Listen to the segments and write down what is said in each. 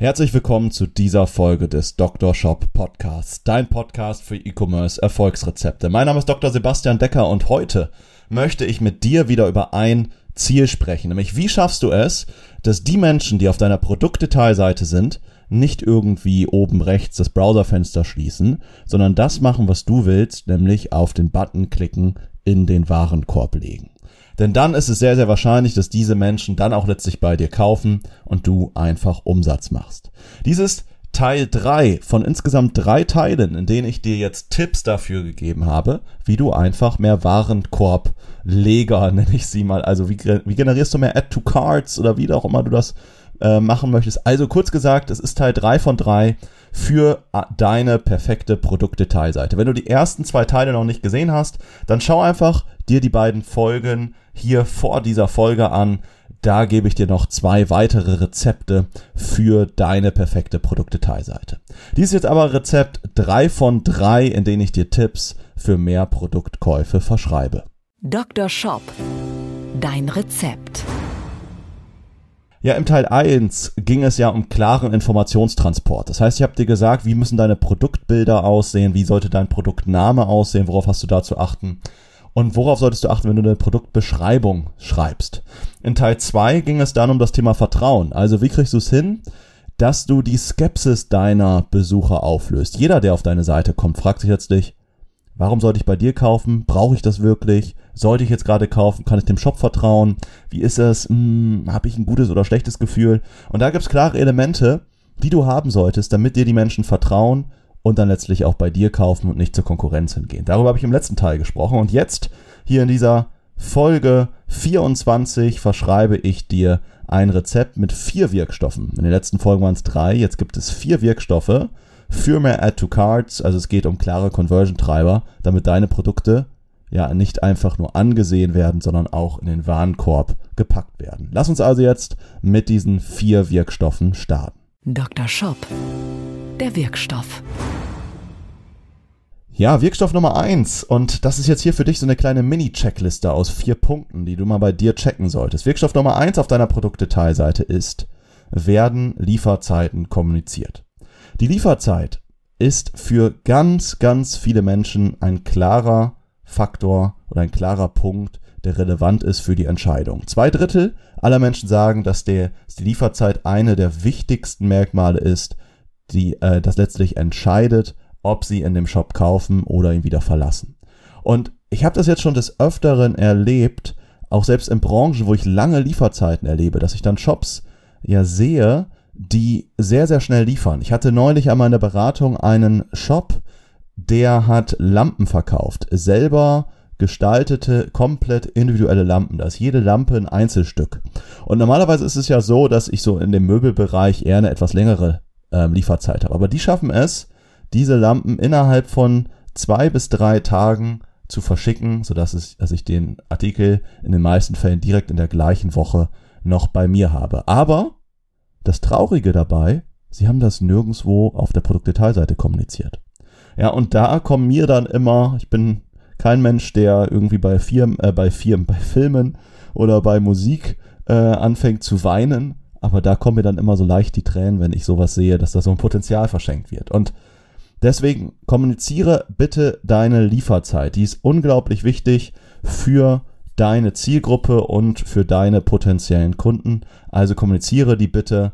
Herzlich willkommen zu dieser Folge des Dr. Shop Podcasts, dein Podcast für E-Commerce Erfolgsrezepte. Mein Name ist Dr. Sebastian Decker und heute möchte ich mit dir wieder über ein Ziel sprechen, nämlich wie schaffst du es, dass die Menschen, die auf deiner Produktdetailseite sind, nicht irgendwie oben rechts das Browserfenster schließen, sondern das machen, was du willst, nämlich auf den Button klicken, in den Warenkorb legen. Denn dann ist es sehr, sehr wahrscheinlich, dass diese Menschen dann auch letztlich bei dir kaufen und du einfach Umsatz machst. Dies ist Teil drei von insgesamt drei Teilen, in denen ich dir jetzt Tipps dafür gegeben habe, wie du einfach mehr Warenkorbleger, nenne ich sie mal, also wie, wie generierst du mehr Add to Cards oder wie auch immer du das äh, machen möchtest. Also kurz gesagt, es ist Teil 3 von 3 für äh, deine perfekte Produktdetailseite. Wenn du die ersten zwei Teile noch nicht gesehen hast, dann schau einfach dir die beiden Folgen hier vor dieser Folge an. Da gebe ich dir noch zwei weitere Rezepte für deine perfekte Produktdetailseite. Dies ist jetzt aber Rezept 3 von 3, in denen ich dir Tipps für mehr Produktkäufe verschreibe. Dr. Shop. Dein Rezept. Ja, im Teil 1 ging es ja um klaren Informationstransport. Das heißt, ich habe dir gesagt, wie müssen deine Produktbilder aussehen, wie sollte dein Produktname aussehen, worauf hast du da zu achten und worauf solltest du achten, wenn du eine Produktbeschreibung schreibst. In Teil 2 ging es dann um das Thema Vertrauen. Also wie kriegst du es hin, dass du die Skepsis deiner Besucher auflöst. Jeder, der auf deine Seite kommt, fragt sich letztlich, Warum sollte ich bei dir kaufen? Brauche ich das wirklich? Sollte ich jetzt gerade kaufen? Kann ich dem Shop vertrauen? Wie ist es? Hm, Habe ich ein gutes oder schlechtes Gefühl? Und da gibt es klare Elemente, die du haben solltest, damit dir die Menschen vertrauen und dann letztlich auch bei dir kaufen und nicht zur Konkurrenz hingehen. Darüber habe ich im letzten Teil gesprochen. Und jetzt, hier in dieser Folge 24, verschreibe ich dir ein Rezept mit vier Wirkstoffen. In den letzten Folgen waren es drei, jetzt gibt es vier Wirkstoffe, für mehr Add to Cards. Also es geht um klare Conversion-Treiber, damit deine Produkte ja nicht einfach nur angesehen werden, sondern auch in den Warenkorb gepackt werden. Lass uns also jetzt mit diesen vier Wirkstoffen starten. Dr. Shop. Der Wirkstoff. Ja, Wirkstoff Nummer eins Und das ist jetzt hier für dich so eine kleine Mini-Checkliste aus vier Punkten, die du mal bei dir checken solltest. Wirkstoff Nummer eins auf deiner Produktdetailseite ist, werden Lieferzeiten kommuniziert. Die Lieferzeit ist für ganz, ganz viele Menschen ein klarer Faktor oder ein klarer Punkt, der relevant ist für die Entscheidung. Zwei Drittel aller Menschen sagen, dass, der, dass die Lieferzeit eine der wichtigsten Merkmale ist, die äh, das letztlich entscheidet, ob sie in dem Shop kaufen oder ihn wieder verlassen. Und ich habe das jetzt schon des Öfteren erlebt, auch selbst in Branchen, wo ich lange Lieferzeiten erlebe, dass ich dann Shops ja sehe, die sehr, sehr schnell liefern. Ich hatte neulich einmal in der Beratung einen Shop, der hat Lampen verkauft. Selber gestaltete, komplett individuelle Lampen. Da ist jede Lampe ein Einzelstück. Und normalerweise ist es ja so, dass ich so in dem Möbelbereich eher eine etwas längere äh, Lieferzeit habe. Aber die schaffen es, diese Lampen innerhalb von zwei bis drei Tagen zu verschicken, sodass es, dass ich den Artikel in den meisten Fällen direkt in der gleichen Woche noch bei mir habe. Aber das Traurige dabei, sie haben das nirgendwo auf der Produktdetailseite kommuniziert. Ja, und da kommen mir dann immer, ich bin kein Mensch, der irgendwie bei Firmen, äh, bei Firmen, bei Filmen oder bei Musik äh, anfängt zu weinen, aber da kommen mir dann immer so leicht die Tränen, wenn ich sowas sehe, dass da so ein Potenzial verschenkt wird. Und deswegen kommuniziere bitte deine Lieferzeit. Die ist unglaublich wichtig für deine Zielgruppe und für deine potenziellen Kunden. Also kommuniziere die bitte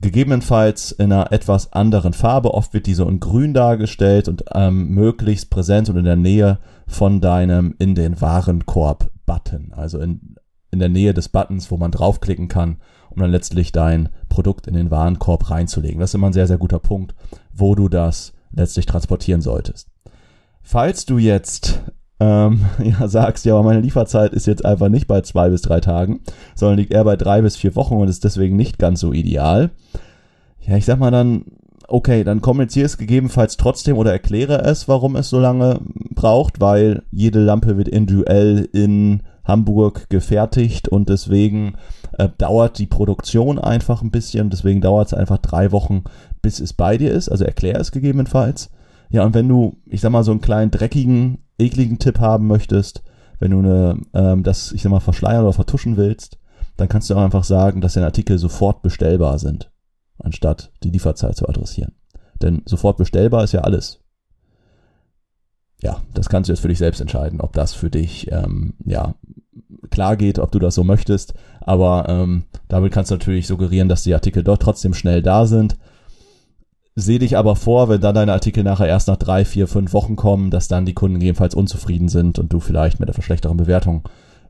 gegebenenfalls in einer etwas anderen Farbe. Oft wird die so in grün dargestellt und ähm, möglichst präsent und in der Nähe von deinem in den Warenkorb-Button. Also in, in der Nähe des Buttons, wo man draufklicken kann, um dann letztlich dein Produkt in den Warenkorb reinzulegen. Das ist immer ein sehr, sehr guter Punkt, wo du das letztlich transportieren solltest. Falls du jetzt ähm, ja, sagst, ja, meine Lieferzeit ist jetzt einfach nicht bei zwei bis drei Tagen, sondern liegt eher bei drei bis vier Wochen und ist deswegen nicht ganz so ideal, ja, ich sag mal dann, okay, dann kommuniziere es gegebenenfalls trotzdem oder erkläre es, warum es so lange braucht, weil jede Lampe wird individuell in Hamburg gefertigt und deswegen äh, dauert die Produktion einfach ein bisschen, deswegen dauert es einfach drei Wochen, bis es bei dir ist, also erklär es gegebenenfalls. Ja, und wenn du, ich sag mal, so einen kleinen dreckigen, ekligen Tipp haben möchtest, wenn du eine, ähm, das, ich sag mal, verschleiern oder vertuschen willst, dann kannst du auch einfach sagen, dass deine Artikel sofort bestellbar sind, anstatt die Lieferzeit zu adressieren. Denn sofort bestellbar ist ja alles. Ja, das kannst du jetzt für dich selbst entscheiden, ob das für dich ähm, ja klar geht, ob du das so möchtest. Aber ähm, damit kannst du natürlich suggerieren, dass die Artikel dort trotzdem schnell da sind. Seh dich aber vor, wenn dann deine Artikel nachher erst nach drei, vier, fünf Wochen kommen, dass dann die Kunden jedenfalls unzufrieden sind und du vielleicht mit der verschlechteren Bewertung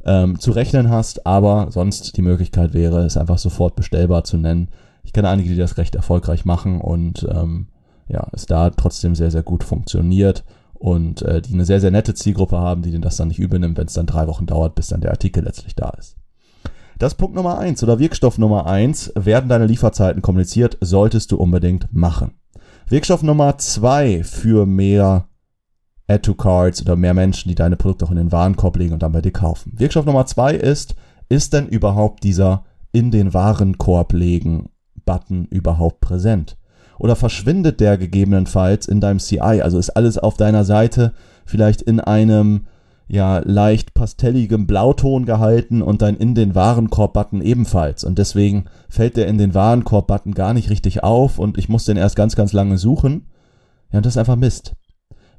ähm, zu rechnen hast. Aber sonst die Möglichkeit wäre, es einfach sofort bestellbar zu nennen. Ich kenne einige, die das recht erfolgreich machen und ähm, ja, es da trotzdem sehr, sehr gut funktioniert und äh, die eine sehr, sehr nette Zielgruppe haben, die den das dann nicht übernimmt, wenn es dann drei Wochen dauert, bis dann der Artikel letztlich da ist. Das Punkt Nummer eins oder Wirkstoff Nummer eins, werden deine Lieferzeiten kommuniziert, solltest du unbedingt machen. Wirkstoff Nummer zwei für mehr Add-to-Cards oder mehr Menschen, die deine Produkte auch in den Warenkorb legen und dann bei dir kaufen. Wirkstoff Nummer zwei ist, ist denn überhaupt dieser in den Warenkorb legen Button überhaupt präsent? Oder verschwindet der gegebenenfalls in deinem CI? Also ist alles auf deiner Seite vielleicht in einem ja leicht pastelligem Blauton gehalten und dann in den Warenkorb-Button ebenfalls. Und deswegen fällt der in den Warenkorb-Button gar nicht richtig auf und ich muss den erst ganz, ganz lange suchen. Ja, und das ist einfach Mist.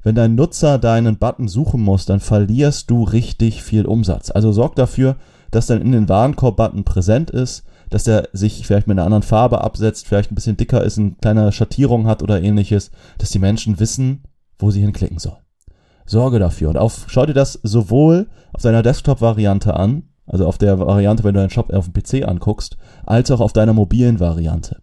Wenn dein Nutzer deinen Button suchen muss, dann verlierst du richtig viel Umsatz. Also sorg dafür, dass dann in den Warenkorb-Button präsent ist, dass der sich vielleicht mit einer anderen Farbe absetzt, vielleicht ein bisschen dicker ist, eine kleine Schattierung hat oder ähnliches, dass die Menschen wissen, wo sie hinklicken sollen. Sorge dafür und auf, schau dir das sowohl auf deiner Desktop-Variante an, also auf der Variante, wenn du deinen Shop auf dem PC anguckst, als auch auf deiner mobilen Variante.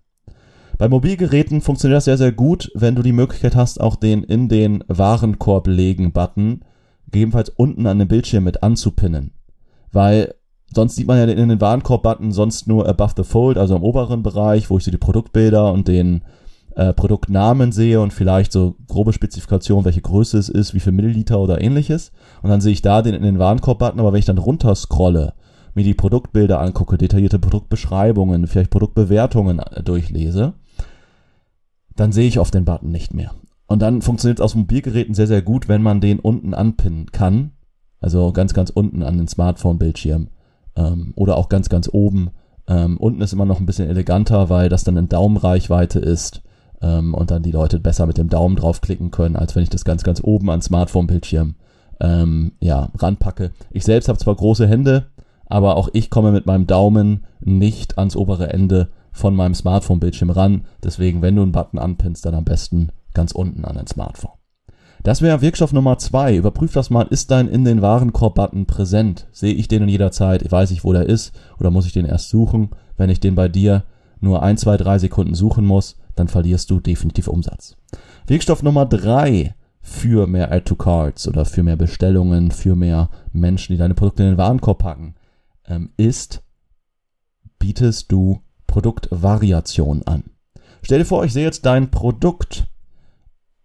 Bei Mobilgeräten funktioniert das sehr, sehr gut, wenn du die Möglichkeit hast, auch den in den Warenkorb legen Button gegebenenfalls unten an dem Bildschirm mit anzupinnen. Weil Sonst sieht man ja in den Warenkorb-Button sonst nur above the fold, also im oberen Bereich, wo ich so die Produktbilder und den äh, Produktnamen sehe und vielleicht so grobe Spezifikation, welche Größe es ist, wie viel Milliliter oder ähnliches. Und dann sehe ich da den in den Warenkorb-Button, aber wenn ich dann runter scrolle, mir die Produktbilder angucke, detaillierte Produktbeschreibungen, vielleicht Produktbewertungen äh, durchlese, dann sehe ich oft den Button nicht mehr. Und dann funktioniert es aus Mobilgeräten sehr, sehr gut, wenn man den unten anpinnen kann. Also ganz, ganz unten an den Smartphone-Bildschirm ähm, oder auch ganz, ganz oben. Ähm, unten ist immer noch ein bisschen eleganter, weil das dann in Daumenreichweite ist ähm, und dann die Leute besser mit dem Daumen draufklicken können, als wenn ich das ganz, ganz oben ans Smartphone-Bildschirm ähm, ja, ranpacke. Ich selbst habe zwar große Hände, aber auch ich komme mit meinem Daumen nicht ans obere Ende von meinem Smartphone-Bildschirm ran. Deswegen, wenn du einen Button anpinnst, dann am besten ganz unten an dein Smartphone. Das wäre Wirkstoff Nummer zwei. Überprüf das mal, ist dein in den Warenkorb-Button präsent? Sehe ich den in jeder Zeit? Weiß ich, wo der ist? Oder muss ich den erst suchen? Wenn ich den bei dir nur ein, zwei, drei Sekunden suchen muss, dann verlierst du definitiv Umsatz. Wirkstoff Nummer drei für mehr Add to Cards oder für mehr Bestellungen, für mehr Menschen, die deine Produkte in den Warenkorb packen, ähm, ist, bietest du Produktvariation an. Stell dir vor, ich sehe jetzt dein Produkt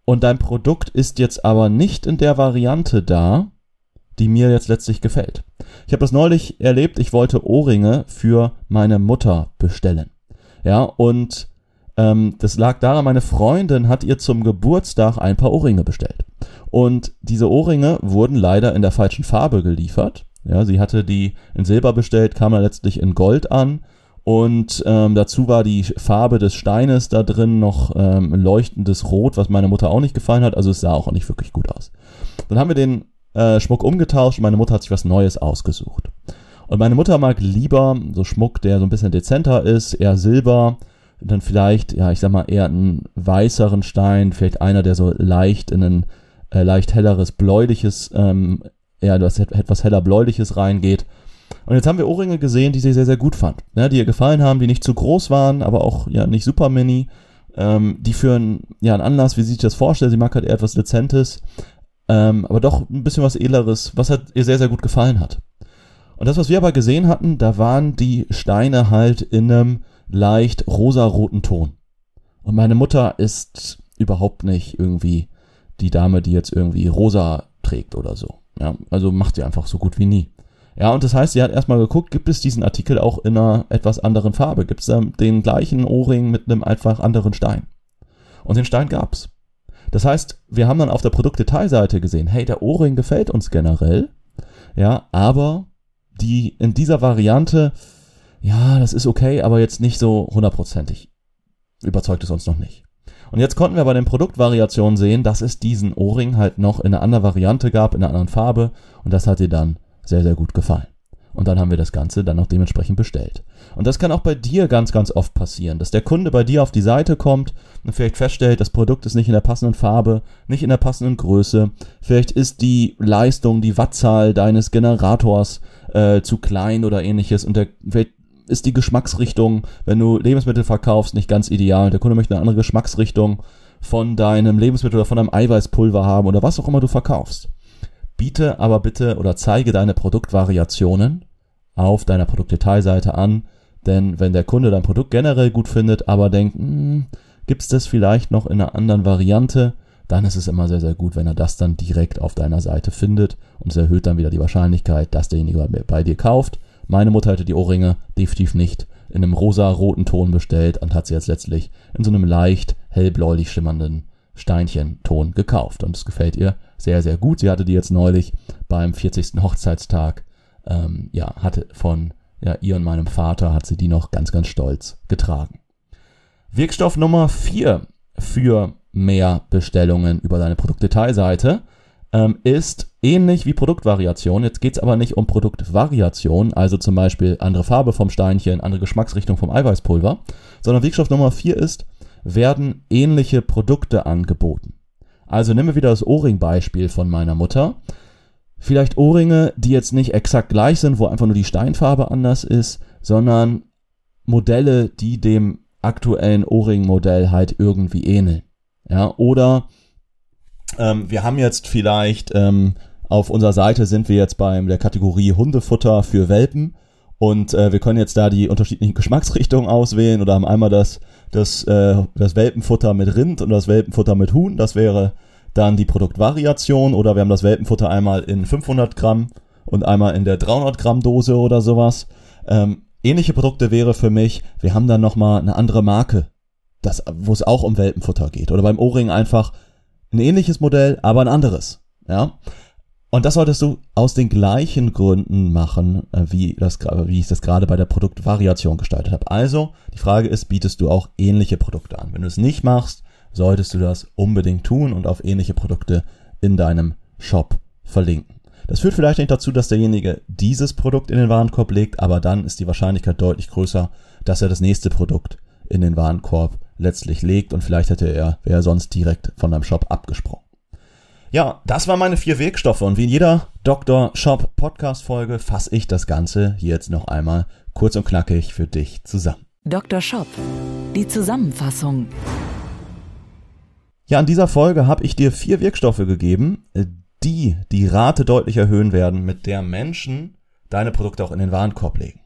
und dein Produkt ist jetzt aber nicht in der Variante da, die mir jetzt letztlich gefällt. Ich habe das neulich erlebt, ich wollte Ohrringe für meine Mutter bestellen. Ja, und ähm, das lag daran, meine Freundin hat ihr zum Geburtstag ein paar Ohrringe bestellt. Und diese Ohrringe wurden leider in der falschen Farbe geliefert. Ja, sie hatte die in Silber bestellt, kam dann letztlich in Gold an und ähm, dazu war die Farbe des Steines da drin noch ähm, leuchtendes Rot, was meiner Mutter auch nicht gefallen hat. Also es sah auch nicht wirklich gut aus. Dann haben wir den äh, Schmuck umgetauscht und meine Mutter hat sich was Neues ausgesucht. Und meine Mutter mag lieber so Schmuck, der so ein bisschen dezenter ist, eher Silber, dann vielleicht, ja, ich sag mal, eher einen weißeren Stein, vielleicht einer, der so leicht in ein äh, leicht helleres, bläuliches, ähm, ja, das etwas heller bläuliches reingeht. Und jetzt haben wir Ohrringe gesehen, die sie sehr, sehr gut fand. Ja, die ihr gefallen haben, die nicht zu groß waren, aber auch ja nicht super mini. Ähm, die für einen, ja, einen Anlass, wie sie sich das vorstellt. Sie mag halt eher etwas Dezentes, ähm, aber doch ein bisschen was Edleres, was halt ihr sehr, sehr gut gefallen hat. Und das, was wir aber gesehen hatten, da waren die Steine halt in einem leicht rosaroten Ton. Und meine Mutter ist überhaupt nicht irgendwie die Dame, die jetzt irgendwie rosa trägt oder so. Ja, also macht sie einfach so gut wie nie. Ja, und das heißt, sie hat erstmal geguckt, gibt es diesen Artikel auch in einer etwas anderen Farbe? Gibt es da den gleichen Ohrring mit einem einfach anderen Stein? Und den Stein gab's. Das heißt, wir haben dann auf der Produktdetailseite gesehen, hey, der Ohrring gefällt uns generell, ja, aber die in dieser Variante, ja, das ist okay, aber jetzt nicht so hundertprozentig. Überzeugt es uns noch nicht. Und jetzt konnten wir bei den Produktvariationen sehen, dass es diesen Ohrring halt noch in einer anderen Variante gab, in einer anderen Farbe und das hat ihr dann sehr, sehr gut gefallen. Und dann haben wir das Ganze dann auch dementsprechend bestellt. Und das kann auch bei dir ganz, ganz oft passieren, dass der Kunde bei dir auf die Seite kommt und vielleicht feststellt, das Produkt ist nicht in der passenden Farbe, nicht in der passenden Größe. Vielleicht ist die Leistung, die Wattzahl deines Generators äh, zu klein oder ähnliches und der, vielleicht ist die Geschmacksrichtung, wenn du Lebensmittel verkaufst, nicht ganz ideal. Der Kunde möchte eine andere Geschmacksrichtung von deinem Lebensmittel oder von deinem Eiweißpulver haben oder was auch immer du verkaufst. Biete aber bitte oder zeige deine Produktvariationen auf deiner Produktdetailseite an, denn wenn der Kunde dein Produkt generell gut findet, aber denkt, hm, gibt es das vielleicht noch in einer anderen Variante, dann ist es immer sehr, sehr gut, wenn er das dann direkt auf deiner Seite findet und es erhöht dann wieder die Wahrscheinlichkeit, dass derjenige bei dir kauft. Meine Mutter hätte die Ohrringe definitiv nicht in einem rosa-roten Ton bestellt und hat sie jetzt letztlich in so einem leicht hellbläulich schimmernden Steinchenton gekauft. Und es gefällt ihr sehr, sehr gut. Sie hatte die jetzt neulich beim 40. Hochzeitstag, ähm, ja, hatte von ja, ihr und meinem Vater hat sie die noch ganz, ganz stolz getragen. Wirkstoff Nummer 4 für mehr Bestellungen über deine Produktdetailseite ähm, ist ähnlich wie Produktvariation. Jetzt geht's aber nicht um Produktvariation, also zum Beispiel andere Farbe vom Steinchen, andere Geschmacksrichtung vom Eiweißpulver, sondern Wirkstoff Nummer 4 ist, werden ähnliche Produkte angeboten. Also nehmen wir wieder das Ohrring-Beispiel von meiner Mutter. Vielleicht Ohrringe, die jetzt nicht exakt gleich sind, wo einfach nur die Steinfarbe anders ist, sondern Modelle, die dem aktuellen Ohrring-Modell halt irgendwie ähneln. Ja, oder ähm, wir haben jetzt vielleicht ähm, auf unserer Seite sind wir jetzt beim der Kategorie Hundefutter für Welpen und äh, wir können jetzt da die unterschiedlichen Geschmacksrichtungen auswählen oder haben einmal das das äh, das Welpenfutter mit Rind und das Welpenfutter mit Huhn. Das wäre dann die Produktvariation oder wir haben das Welpenfutter einmal in 500 Gramm und einmal in der 300 Gramm Dose oder sowas. Ähm, ähnliche Produkte wäre für mich, wir haben dann nochmal eine andere Marke, das, wo es auch um Welpenfutter geht. Oder beim Ohrring einfach ein ähnliches Modell, aber ein anderes. Ja. Und das solltest du aus den gleichen Gründen machen, äh, wie, das, wie ich das gerade bei der Produktvariation gestaltet habe. Also, die Frage ist, bietest du auch ähnliche Produkte an? Wenn du es nicht machst, solltest du das unbedingt tun und auf ähnliche Produkte in deinem Shop verlinken. Das führt vielleicht nicht dazu, dass derjenige dieses Produkt in den Warenkorb legt, aber dann ist die Wahrscheinlichkeit deutlich größer, dass er das nächste Produkt in den Warenkorb letztlich legt und vielleicht hätte er, wäre er sonst direkt von deinem Shop abgesprungen. Ja, das waren meine vier Wirkstoffe und wie in jeder Dr. Shop Podcast Folge fasse ich das Ganze hier jetzt noch einmal kurz und knackig für dich zusammen. Dr. Shop, die Zusammenfassung. Ja, in dieser Folge habe ich dir vier Wirkstoffe gegeben, die die Rate deutlich erhöhen werden, mit der Menschen deine Produkte auch in den Warenkorb legen.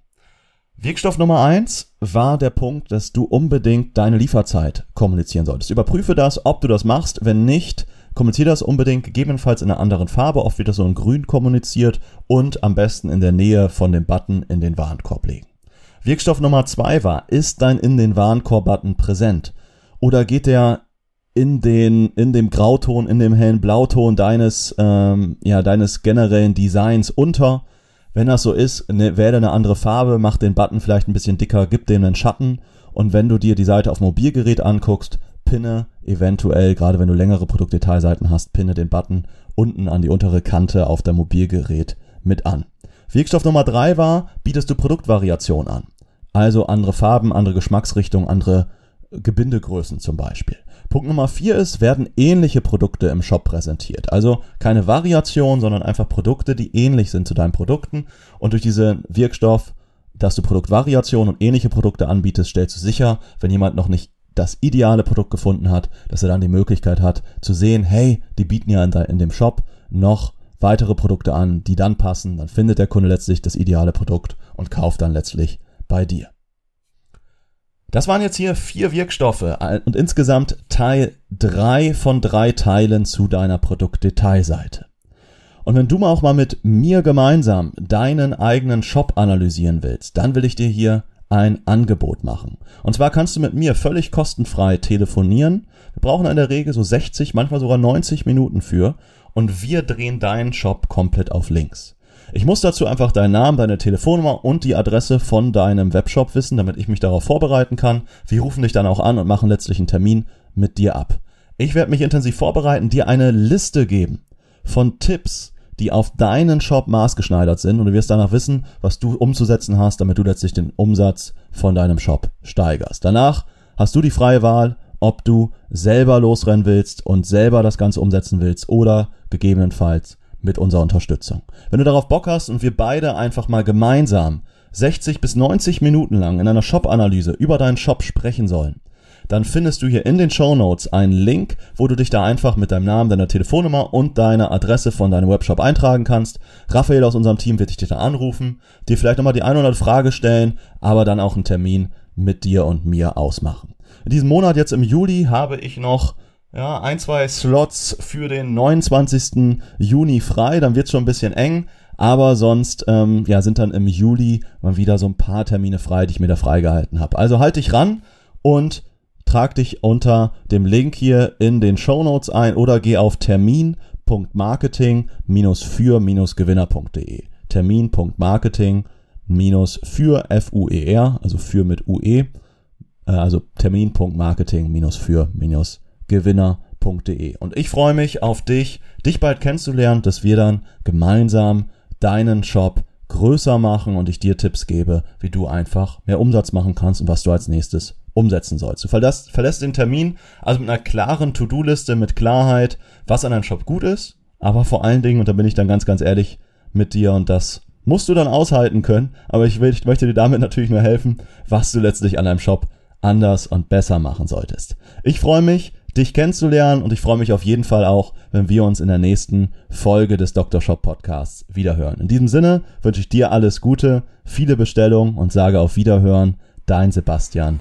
Wirkstoff Nummer eins war der Punkt, dass du unbedingt deine Lieferzeit kommunizieren solltest. Überprüfe das, ob du das machst. Wenn nicht, kommuniziere das unbedingt, gegebenenfalls in einer anderen Farbe. Oft wird das so in grün kommuniziert und am besten in der Nähe von dem Button in den Warenkorb legen. Wirkstoff Nummer zwei war, ist dein in den Warenkorb-Button präsent? Oder geht der in den in dem Grauton, in dem hellen Blauton deines ähm, ja deines generellen Designs unter? Wenn das so ist, ne, wähle eine andere Farbe, mach den Button vielleicht ein bisschen dicker, gib dem einen Schatten und wenn du dir die Seite auf Mobilgerät anguckst, pinne eventuell, gerade wenn du längere Produktdetailseiten hast, pinne den Button unten an die untere Kante auf dein Mobilgerät mit an. Wirkstoff Nummer drei war, bietest du Produktvariation an. Also andere Farben, andere Geschmacksrichtungen, andere Gebindegrößen zum Beispiel. Punkt Nummer vier ist, werden ähnliche Produkte im Shop präsentiert. Also keine Variation, sondern einfach Produkte, die ähnlich sind zu deinen Produkten. Und durch diesen Wirkstoff, dass du Produktvariation und ähnliche Produkte anbietest, stellst du sicher, wenn jemand noch nicht das ideale Produkt gefunden hat, dass er dann die Möglichkeit hat zu sehen, hey, die bieten ja in, dem Shop noch weitere Produkte an, die dann passen. Dann findet der Kunde letztlich das ideale Produkt und kauft dann letztlich bei dir. Das waren jetzt hier vier Wirkstoffe äh, und insgesamt Teil drei von drei Teilen zu deiner Produktdetailseite. Und wenn du mal auch mal mit mir gemeinsam deinen eigenen Shop analysieren willst, dann will ich dir hier ein Angebot machen. Und zwar kannst du mit mir völlig kostenfrei telefonieren. Wir brauchen in der Regel so 60, manchmal sogar 90 Minuten für und wir drehen deinen Shop komplett auf links. Ich muss dazu einfach deinen Namen, deine Telefonnummer und die Adresse von deinem Webshop wissen, damit ich mich darauf vorbereiten kann. Wir rufen dich dann auch an und machen letztlich einen Termin mit dir ab. Ich werde mich intensiv vorbereiten, dir eine Liste geben von Tipps, die auf deinen Shop maßgeschneidert sind und du wirst danach wissen, was du umzusetzen hast, damit du letztlich den Umsatz von deinem Shop steigerst. Danach hast du die freie Wahl, ob du selber losrennen willst und selber das Ganze umsetzen willst oder gegebenenfalls mit unserer Unterstützung. Wenn du darauf Bock hast und wir beide einfach mal gemeinsam 60 bis 90 Minuten lang in einer Shop-Analyse über deinen Shop sprechen sollen, dann findest du hier in den Show Notes einen Link, wo du dich da einfach mit deinem Namen, deiner Telefonnummer und deiner Adresse von deinem Webshop eintragen kannst. Raphael aus unserem Team wird dich da anrufen, dir vielleicht nochmal die 100 Frage stellen, aber dann auch einen Termin mit dir und mir ausmachen. In diesem Monat jetzt im Juli habe ich noch ja, ein, zwei Slots für den 29. Juni frei, dann wird's schon ein bisschen eng. Aber sonst ähm, ja, sind dann im Juli mal wieder so ein paar Termine frei, die ich mir da freigehalten habe. Also halt dich ran und trag dich unter dem Link hier in den Show Notes ein oder geh auf termin.marketing-für-gewinner.de. Termin.marketing-für F-U-E-R, also für mit UE, äh, also termin.marketing-für-gewinner.de. Und ich freue mich auf dich, dich bald kennenzulernen, dass wir dann gemeinsam deinen Shop größer machen und ich dir Tipps gebe, wie du einfach mehr Umsatz machen kannst und was du als nächstes umsetzen sollst. Du verlässt, verlässt den Termin also mit einer klaren To-Do-Liste, mit Klarheit, was an deinem Shop gut ist, aber vor allen Dingen, und da bin ich dann ganz, ganz ehrlich mit dir und das musst du dann aushalten können, aber ich, will, ich möchte dir damit natürlich nur helfen, was du letztlich an deinem Shop anders und besser machen solltest. Ich freue mich, dich kennenzulernen und ich freue mich auf jeden Fall auch, wenn wir uns in der nächsten Folge des Dr. Shop Podcasts wiederhören. In diesem Sinne wünsche ich dir alles Gute, viele Bestellungen und sage auf Wiederhören, dein Sebastian.